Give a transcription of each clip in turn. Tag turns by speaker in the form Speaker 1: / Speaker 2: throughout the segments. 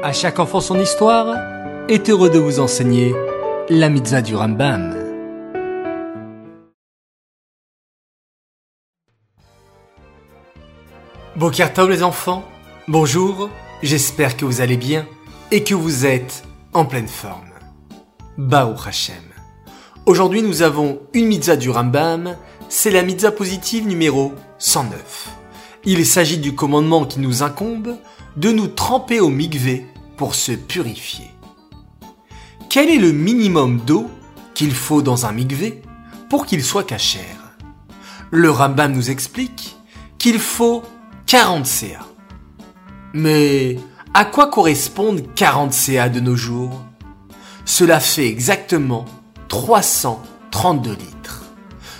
Speaker 1: À chaque enfant son histoire est heureux de vous enseigner la mitzvah du Rambam. Bokertov les enfants, bonjour, j'espère que vous allez bien et que vous êtes en pleine forme. Baou Hashem. Aujourd'hui nous avons une mitzvah du Rambam, c'est la mitzvah positive numéro 109. Il s'agit du commandement qui nous incombe de nous tremper au mikvé pour se purifier. Quel est le minimum d'eau qu'il faut dans un mikvé pour qu'il soit cachère Le Rambam nous explique qu'il faut 40 CA. Mais à quoi correspondent 40 CA de nos jours? Cela fait exactement 332 litres.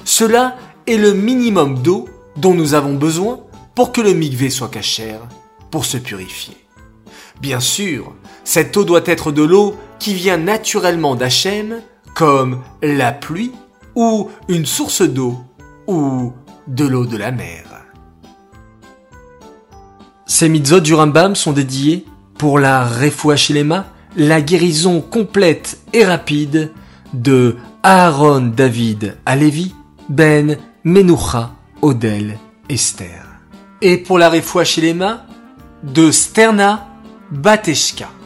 Speaker 1: Cela est le minimum d'eau dont nous avons besoin pour que le mikvé soit cachère, pour se purifier. Bien sûr, cette eau doit être de l'eau qui vient naturellement d'Hachem, comme la pluie, ou une source d'eau, ou de l'eau de la mer. Ces mitzvot du Rambam sont dédiés pour la Refuachilema, la guérison complète et rapide de Aaron David Alevi, Ben Menucha Odel Esther. Et pour la Refuachilema, de Sterna Bateshka.